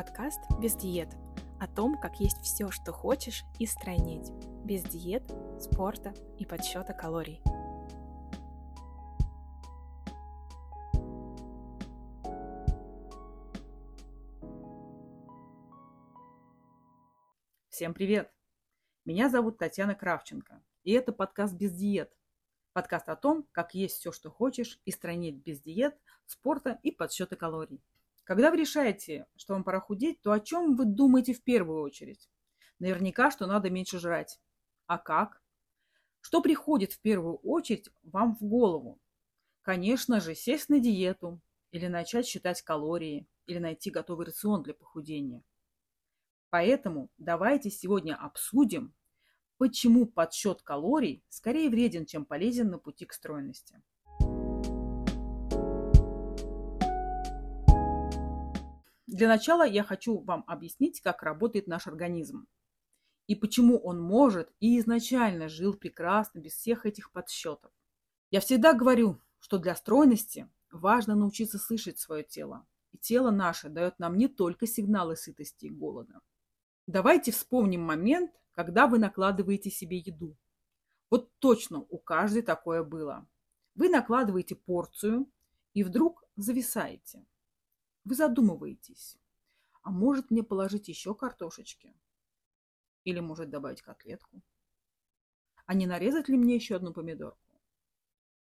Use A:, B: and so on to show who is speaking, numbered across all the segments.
A: Подкаст «Без диет» о том, как есть все, что хочешь, и стройнеть. Без диет, спорта и подсчета калорий.
B: Всем привет! Меня зовут Татьяна Кравченко, и это подкаст «Без диет». Подкаст о том, как есть все, что хочешь, и стройнеть без диет, спорта и подсчета калорий. Когда вы решаете, что вам пора худеть, то о чем вы думаете в первую очередь? Наверняка, что надо меньше жрать. А как? Что приходит в первую очередь вам в голову? Конечно же, сесть на диету, или начать считать калории, или найти готовый рацион для похудения. Поэтому давайте сегодня обсудим, почему подсчет калорий скорее вреден, чем полезен на пути к стройности. Для начала я хочу вам объяснить, как работает наш организм и почему он может и изначально жил прекрасно без всех этих подсчетов. Я всегда говорю, что для стройности важно научиться слышать свое тело. И тело наше дает нам не только сигналы сытости и голода. Давайте вспомним момент, когда вы накладываете себе еду. Вот точно у каждой такое было. Вы накладываете порцию и вдруг зависаете. Вы задумываетесь, а может мне положить еще картошечки? Или может добавить котлетку? А не нарезать ли мне еще одну помидорку?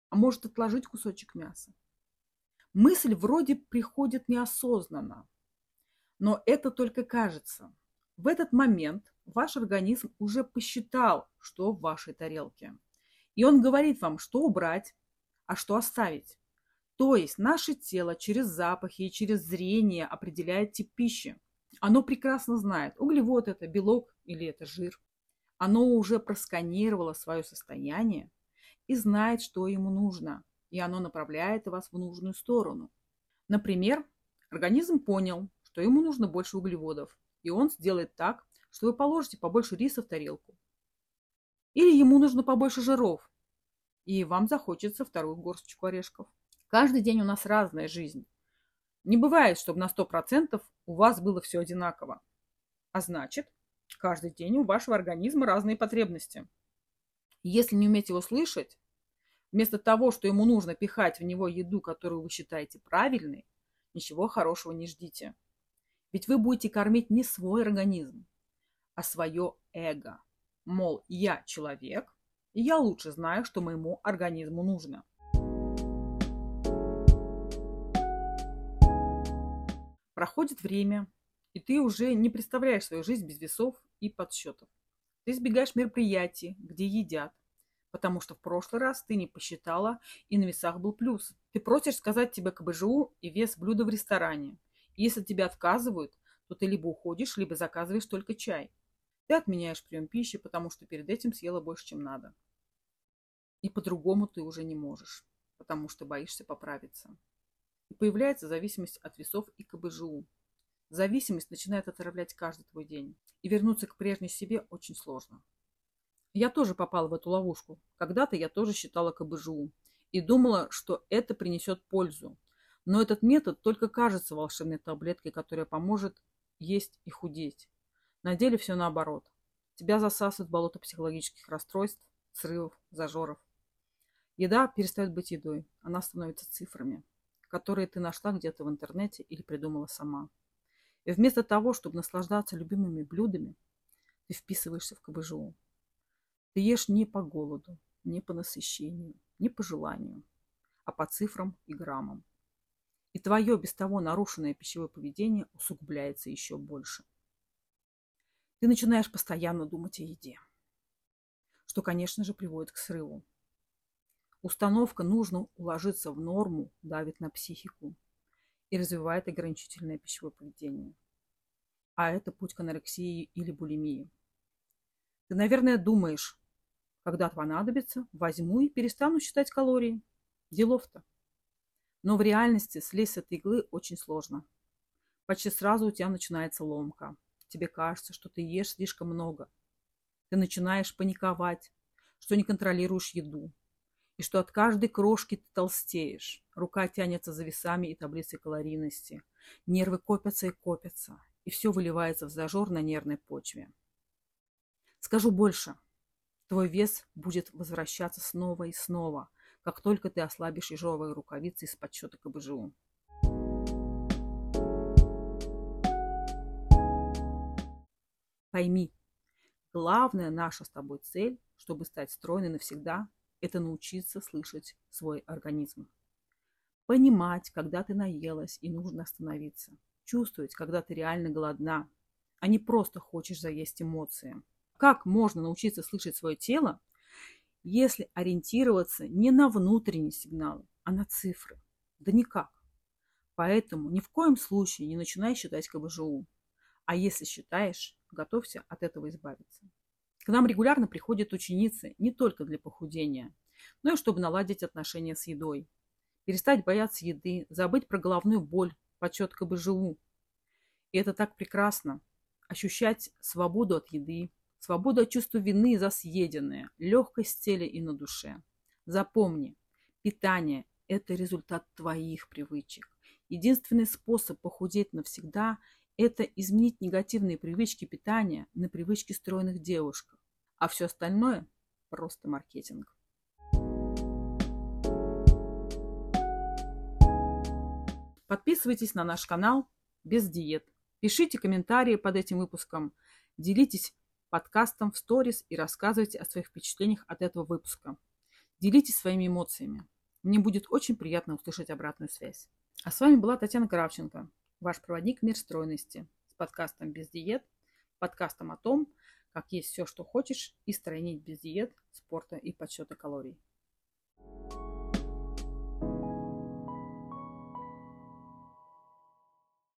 B: А может отложить кусочек мяса? Мысль вроде приходит неосознанно, но это только кажется. В этот момент ваш организм уже посчитал, что в вашей тарелке. И он говорит вам, что убрать, а что оставить. То есть наше тело через запахи и через зрение определяет тип пищи. Оно прекрасно знает, углевод это, белок или это жир. Оно уже просканировало свое состояние и знает, что ему нужно, и оно направляет вас в нужную сторону. Например, организм понял, что ему нужно больше углеводов, и он сделает так, что вы положите побольше риса в тарелку. Или ему нужно побольше жиров, и вам захочется вторую горсточку орешков. Каждый день у нас разная жизнь. Не бывает, чтобы на 100% у вас было все одинаково. А значит, каждый день у вашего организма разные потребности. Если не уметь его слышать, вместо того, что ему нужно пихать в него еду, которую вы считаете правильной, ничего хорошего не ждите. Ведь вы будете кормить не свой организм, а свое эго. Мол, я человек, и я лучше знаю, что моему организму нужно. Проходит время, и ты уже не представляешь свою жизнь без весов и подсчетов. Ты избегаешь мероприятий, где едят, потому что в прошлый раз ты не посчитала, и на весах был плюс. Ты просишь сказать тебе КБЖУ и вес блюда в ресторане. И если тебя отказывают, то ты либо уходишь, либо заказываешь только чай. Ты отменяешь прием пищи, потому что перед этим съела больше, чем надо. И по-другому ты уже не можешь, потому что боишься поправиться. Появляется зависимость от весов и КБЖУ. Зависимость начинает отравлять каждый твой день. И вернуться к прежней себе очень сложно. Я тоже попала в эту ловушку. Когда-то я тоже считала КБЖУ. И думала, что это принесет пользу. Но этот метод только кажется волшебной таблеткой, которая поможет есть и худеть. На деле все наоборот. Тебя засасывает болото психологических расстройств, срывов, зажоров. Еда перестает быть едой. Она становится цифрами которые ты нашла где-то в интернете или придумала сама. И вместо того, чтобы наслаждаться любимыми блюдами, ты вписываешься в КБЖУ. Ты ешь не по голоду, не по насыщению, не по желанию, а по цифрам и граммам. И твое без того нарушенное пищевое поведение усугубляется еще больше. Ты начинаешь постоянно думать о еде, что, конечно же, приводит к срыву. Установка «нужно уложиться в норму» давит на психику и развивает ограничительное пищевое поведение. А это путь к анорексии или булимии. Ты, наверное, думаешь, когда понадобится, возьму и перестану считать калории. Делов-то. Но в реальности слезть с этой иглы очень сложно. Почти сразу у тебя начинается ломка. Тебе кажется, что ты ешь слишком много. Ты начинаешь паниковать, что не контролируешь еду, и что от каждой крошки ты толстеешь. Рука тянется за весами и таблицей калорийности. Нервы копятся и копятся. и все выливается в зажор на нервной почве. Скажу больше. Твой вес будет возвращаться снова и снова, как только ты ослабишь ежовые рукавицы из подсчета КБЖУ. Пойми, главная наша с тобой цель, чтобы стать стройной навсегда, это научиться слышать свой организм. Понимать, когда ты наелась и нужно остановиться. Чувствовать, когда ты реально голодна, а не просто хочешь заесть эмоции. Как можно научиться слышать свое тело, если ориентироваться не на внутренние сигналы, а на цифры? Да никак. Поэтому ни в коем случае не начинай считать КБЖУ. А если считаешь, готовься от этого избавиться. К нам регулярно приходят ученицы не только для похудения, но и чтобы наладить отношения с едой. Перестать бояться еды, забыть про головную боль, почет КБЖУ. И это так прекрасно. Ощущать свободу от еды, свободу от чувства вины за съеденное, легкость теле и на душе. Запомни, питание – это результат твоих привычек. Единственный способ похудеть навсегда – это изменить негативные привычки питания на привычки стройных девушек. А все остальное – просто маркетинг. Подписывайтесь на наш канал без диет. Пишите комментарии под этим выпуском. Делитесь подкастом в сторис и рассказывайте о своих впечатлениях от этого выпуска. Делитесь своими эмоциями. Мне будет очень приятно услышать обратную связь. А с вами была Татьяна Кравченко, ваш проводник «Мир стройности» с подкастом «Без диет», подкастом о том, как есть все, что хочешь, и стройнить без диет, спорта и подсчета калорий. Thank you